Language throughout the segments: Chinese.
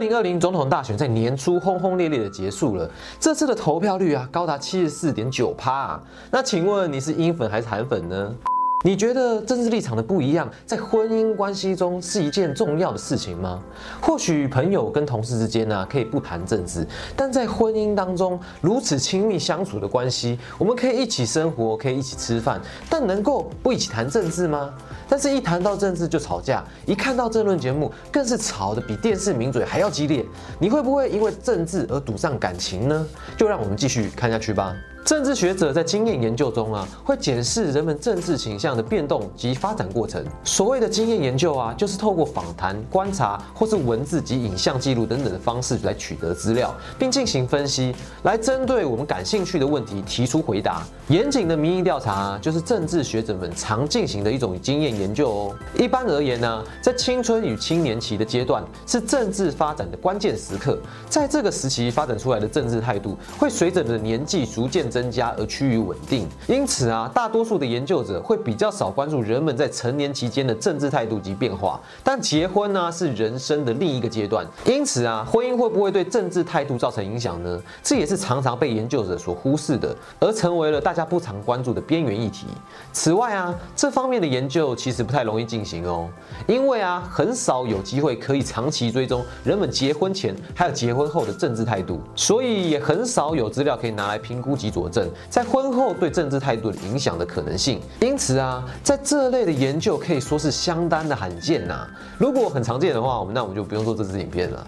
零二零总统大选在年初轰轰烈烈的结束了，这次的投票率啊高达七十四点九趴。那请问你是英粉还是韩粉呢？你觉得政治立场的不一样，在婚姻关系中是一件重要的事情吗？或许朋友跟同事之间呢可以不谈政治，但在婚姻当中如此亲密相处的关系，我们可以一起生活，可以一起吃饭，但能够不一起谈政治吗？但是，一谈到政治就吵架，一看到政论节目更是吵得比电视名嘴还要激烈。你会不会因为政治而赌上感情呢？就让我们继续看下去吧。政治学者在经验研究中啊，会检视人们政治倾向的变动及发展过程。所谓的经验研究啊，就是透过访谈、观察或是文字及影像记录等等的方式来取得资料，并进行分析，来针对我们感兴趣的问题提出回答。严谨的民意调查啊就是政治学者们常进行的一种经验研究哦。一般而言呢，在青春与青年期的阶段是政治发展的关键时刻，在这个时期发展出来的政治态度会随着你的年纪逐渐。增加而趋于稳定，因此啊，大多数的研究者会比较少关注人们在成年期间的政治态度及变化。但结婚呢，是人生的另一个阶段，因此啊，婚姻会不会对政治态度造成影响呢？这也是常常被研究者所忽视的，而成为了大家不常关注的边缘议题。此外啊，这方面的研究其实不太容易进行哦，因为啊，很少有机会可以长期追踪人们结婚前还有结婚后的政治态度，所以也很少有资料可以拿来评估及。佐佐证在婚后对政治态度的影响的可能性，因此啊，在这类的研究可以说是相当的罕见呐。如果很常见的话，我们那我们就不用做这支影片了。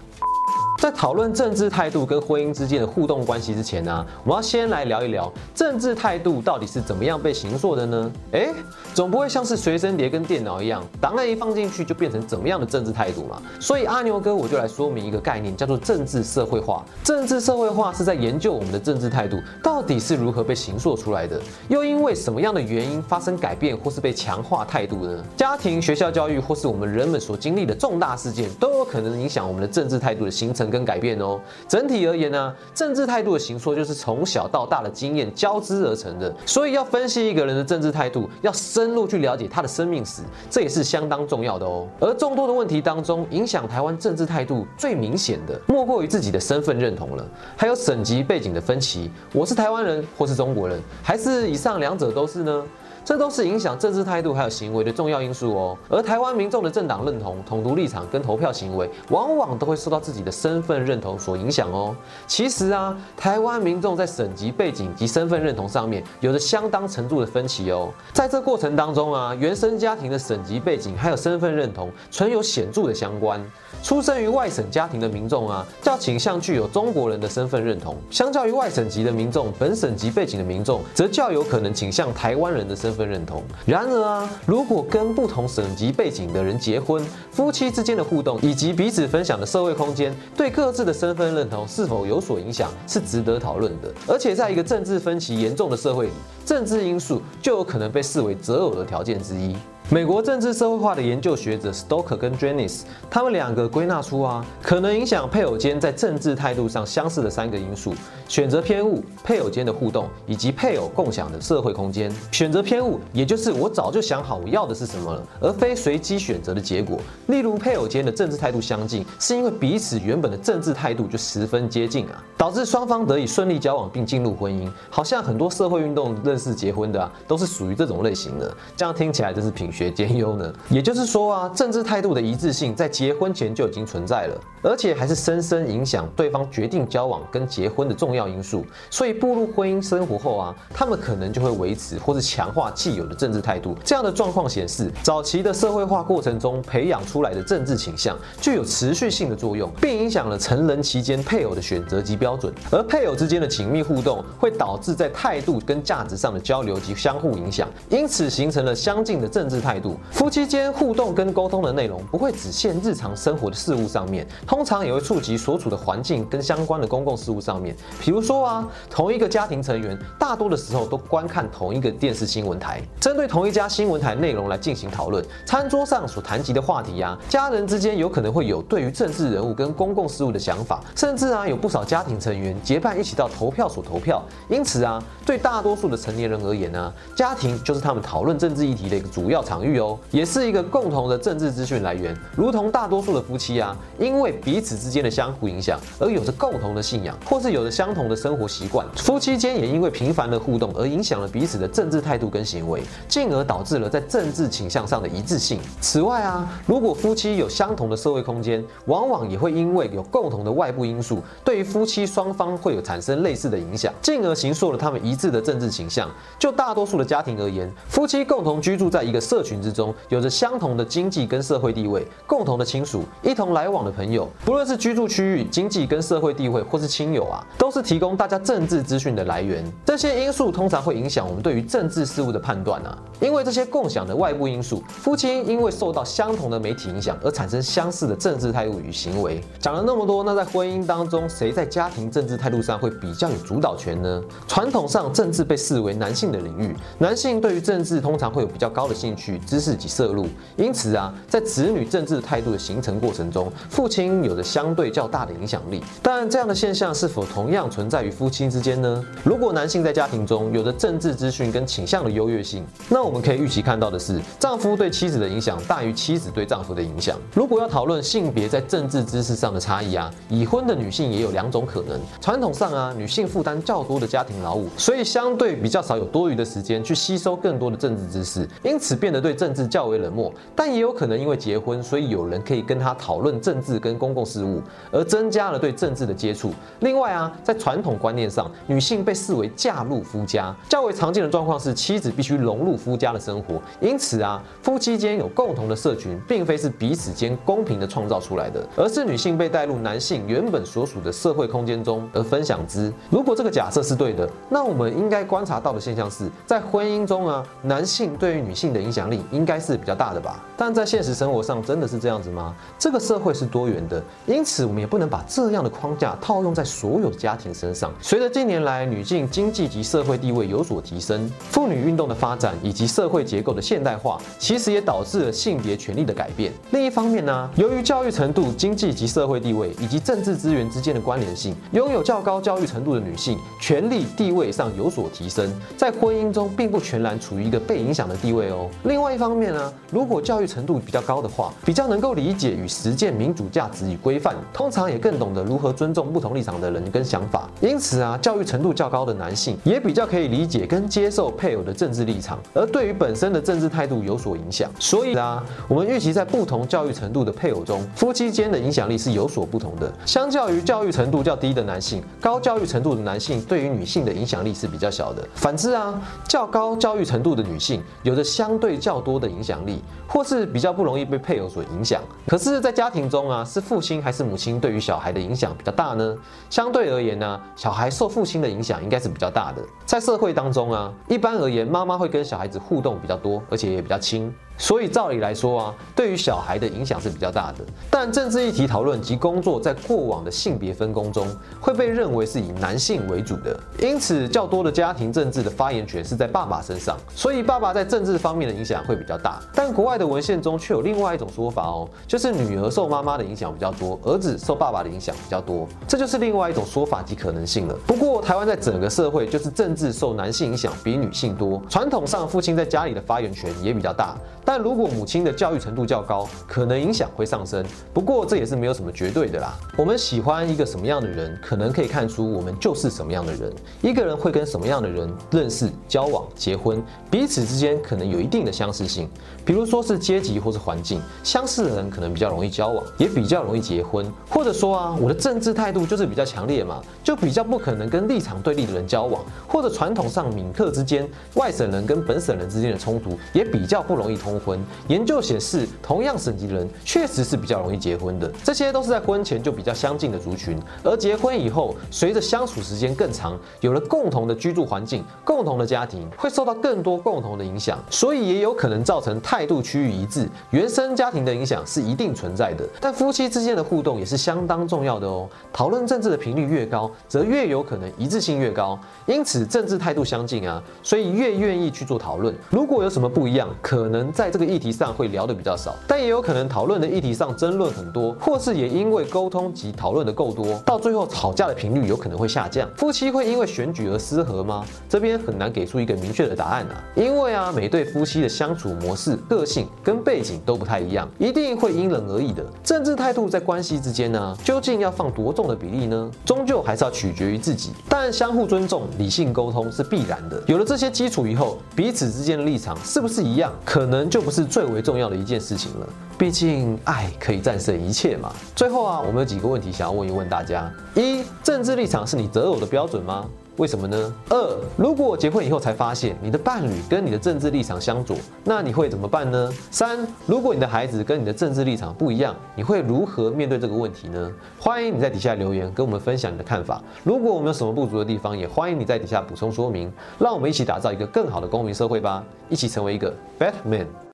在讨论政治态度跟婚姻之间的互动关系之前呢，我们要先来聊一聊政治态度到底是怎么样被形塑的呢？哎，总不会像是随身碟跟电脑一样，档案一放进去就变成怎么样的政治态度嘛？所以阿牛哥我就来说明一个概念，叫做政治社会化。政治社会化是在研究我们的政治态度到底是如何被形塑出来的，又因为什么样的原因发生改变或是被强化态度呢？家庭、学校教育或是我们人们所经历的重大事件，都有可能影响我们的政治态度的形成。跟改变哦，整体而言呢，政治态度的形塑就是从小到大的经验交织而成的。所以要分析一个人的政治态度，要深入去了解他的生命史，这也是相当重要的哦。而众多的问题当中，影响台湾政治态度最明显的，莫过于自己的身份认同了，还有省级背景的分歧。我是台湾人，或是中国人，还是以上两者都是呢？这都是影响政治态度还有行为的重要因素哦。而台湾民众的政党认同、统独立场跟投票行为，往往都会受到自己的身份认同所影响哦。其实啊，台湾民众在省级背景及身份认同上面，有着相当程度的分歧哦。在这过程当中啊，原生家庭的省级背景还有身份认同，存有显著的相关。出生于外省家庭的民众啊，较倾向具有中国人的身份认同；相较于外省级的民众，本省级背景的民众，则较有可能倾向台湾人的身份认同。然而啊，如果跟不同省级背景的人结婚，夫妻之间的互动以及彼此分享的社会空间，对各自的身份认同是否有所影响，是值得讨论的。而且，在一个政治分歧严重的社会里，政治因素就有可能被视为择偶的条件之一。美国政治社会化的研究学者 Stoker 跟 Janice，他们两个归纳出啊，可能影响配偶间在政治态度上相似的三个因素：选择偏误、配偶间的互动以及配偶共享的社会空间。选择偏误，也就是我早就想好我要的是什么了，而非随机选择的结果。例如配偶间的政治态度相近，是因为彼此原本的政治态度就十分接近啊，导致双方得以顺利交往并进入婚姻。好像很多社会运动认识结婚的啊，都是属于这种类型的。这样听起来真是平学兼优呢。也就是说啊，政治态度的一致性在结婚前就已经存在了，而且还是深深影响对方决定交往跟结婚的重要因素。所以步入婚姻生活后啊，他们可能就会维持或是强化既有的政治态度。这样的状况显示，早期的社会化过程中培养出来的政治倾向具有持续性的作用，并影响了成人期间配偶的选择及标准。而配偶之间的紧密互动会导致在态度跟价值上的交流及相互影响，因此形成了相近的政治。态度，夫妻间互动跟沟通的内容不会只限日常生活的事物上面，通常也会触及所处的环境跟相关的公共事务上面。比如说啊，同一个家庭成员大多的时候都观看同一个电视新闻台，针对同一家新闻台内容来进行讨论。餐桌上所谈及的话题呀，家人之间有可能会有对于政治人物跟公共事务的想法，甚至啊，有不少家庭成员结伴一起到投票所投票。因此啊，对大多数的成年人而言呢，家庭就是他们讨论政治议题的一个主要场。场域哦，也是一个共同的政治资讯来源。如同大多数的夫妻啊，因为彼此之间的相互影响而有着共同的信仰，或是有着相同的生活习惯。夫妻间也因为频繁的互动而影响了彼此的政治态度跟行为，进而导致了在政治倾向上的一致性。此外啊，如果夫妻有相同的社会空间，往往也会因为有共同的外部因素，对于夫妻双方会有产生类似的影响，进而形塑了他们一致的政治倾向。就大多数的家庭而言，夫妻共同居住在一个社群之中，有着相同的经济跟社会地位，共同的亲属，一同来往的朋友，不论是居住区域、经济跟社会地位，或是亲友啊，都是提供大家政治资讯的来源。这些因素通常会影响我们对于政治事务的判断啊。因为这些共享的外部因素，夫妻因为受到相同的媒体影响而产生相似的政治态度与行为。讲了那么多，那在婚姻当中，谁在家庭政治态度上会比较有主导权呢？传统上，政治被视为男性的领域，男性对于政治通常会有比较高的兴趣、知识及摄入。因此啊，在子女政治态度的形成过程中，父亲有着相对较大的影响力。但这样的现象是否同样存在于夫妻之间呢？如果男性在家庭中有着政治资讯跟倾向的优越性，那我们可以预期看到的是，丈夫对妻子的影响大于妻子对丈夫的影响。如果要讨论性别在政治知识上的差异啊，已婚的女性也有两种可能。传统上啊，女性负担较多的家庭劳务，所以相对比较少有多余的时间去吸收更多的政治知识，因此变得对政治较为冷漠。但也有可能因为结婚，所以有人可以跟他讨论政治跟公共事务，而增加了对政治的接触。另外啊，在传统观念上，女性被视为嫁入夫家，较为常见的状况是妻子必须融入夫家的生活。因此啊，夫妻间有共同的社群，并非是彼此间公平的创造出来的，而是女性被带入男性原本所属的社会空间中而分享之。如果这个假设是对的，那我们应该观察到的现象是在婚姻中啊，男性对于女性的影响力应该是比较大的吧？但在现实生活上，真的是这样子吗？这个社会是多元的，因此我们也不能把这样的框架套用在所有的家庭身上。随着近年来女性经济及社会地位有所提升，妇女运动的发展以及社会结构的现代化，其实也导致了性别权利的改变。另一方面呢，由于教育程度、经济及社会地位以及政治资源之间的关联性，拥有较高教育程度的女性权力地位上有所提升，在婚姻中并不全然处于一个被影响的地位哦。另外另外一方面呢，如果教育程度比较高的话，比较能够理解与实践民主价值与规范，通常也更懂得如何尊重不同立场的人跟想法。因此啊，教育程度较高的男性也比较可以理解跟接受配偶的政治立场，而对于本身的政治态度有所影响。所以啊，我们预期在不同教育程度的配偶中，夫妻间的影响力是有所不同的。相较于教育程度较低的男性，高教育程度的男性对于女性的影响力是比较小的。反之啊，较高教育程度的女性有着相对较多的影响力，或是比较不容易被配偶所影响。可是，在家庭中啊，是父亲还是母亲对于小孩的影响比较大呢？相对而言呢，小孩受父亲的影响应该是比较大的。在社会当中啊，一般而言，妈妈会跟小孩子互动比较多，而且也比较亲。所以照理来说啊，对于小孩的影响是比较大的。但政治议题讨论及工作在过往的性别分工中，会被认为是以男性为主的，因此较多的家庭政治的发言权是在爸爸身上。所以爸爸在政治方面的影响会比较大。但国外的文献中却有另外一种说法哦，就是女儿受妈妈的影响比较多，儿子受爸爸的影响比较多。这就是另外一种说法及可能性了。不过台湾在整个社会就是政治受男性影响比女性多，传统上父亲在家里的发言权也比较大。但如果母亲的教育程度较高，可能影响会上升。不过这也是没有什么绝对的啦。我们喜欢一个什么样的人，可能可以看出我们就是什么样的人。一个人会跟什么样的人认识、交往、结婚，彼此之间可能有一定的相似性。比如说是阶级或是环境，相似的人可能比较容易交往，也比较容易结婚。或者说啊，我的政治态度就是比较强烈嘛，就比较不可能跟立场对立的人交往。或者传统上闽客之间，外省人跟本省人之间的冲突，也比较不容易通。婚研究显示，同样省级的人确实是比较容易结婚的。这些都是在婚前就比较相近的族群，而结婚以后，随着相处时间更长，有了共同的居住环境、共同的家庭，会受到更多共同的影响，所以也有可能造成态度趋于一致。原生家庭的影响是一定存在的，但夫妻之间的互动也是相当重要的哦。讨论政治的频率越高，则越有可能一致性越高。因此，政治态度相近啊，所以越愿意去做讨论。如果有什么不一样，可能在在这个议题上会聊得比较少，但也有可能讨论的议题上争论很多，或是也因为沟通及讨论的够多，到最后吵架的频率有可能会下降。夫妻会因为选举而失和吗？这边很难给出一个明确的答案啊，因为啊，每对夫妻的相处模式、个性跟背景都不太一样，一定会因人而异的。政治态度在关系之间呢，究竟要放多重的比例呢？终究还是要取决于自己。但相互尊重、理性沟通是必然的。有了这些基础以后，彼此之间的立场是不是一样，可能就不是最为重要的一件事情了。毕竟爱可以战胜一切嘛。最后啊，我们有几个问题想要问一问大家：一，政治立场是你择偶的标准吗？为什么呢？二，如果结婚以后才发现你的伴侣跟你的政治立场相左，那你会怎么办呢？三，如果你的孩子跟你的政治立场不一样，你会如何面对这个问题呢？欢迎你在底下留言跟我们分享你的看法。如果我们有什么不足的地方，也欢迎你在底下补充说明。让我们一起打造一个更好的公民社会吧，一起成为一个 Batman。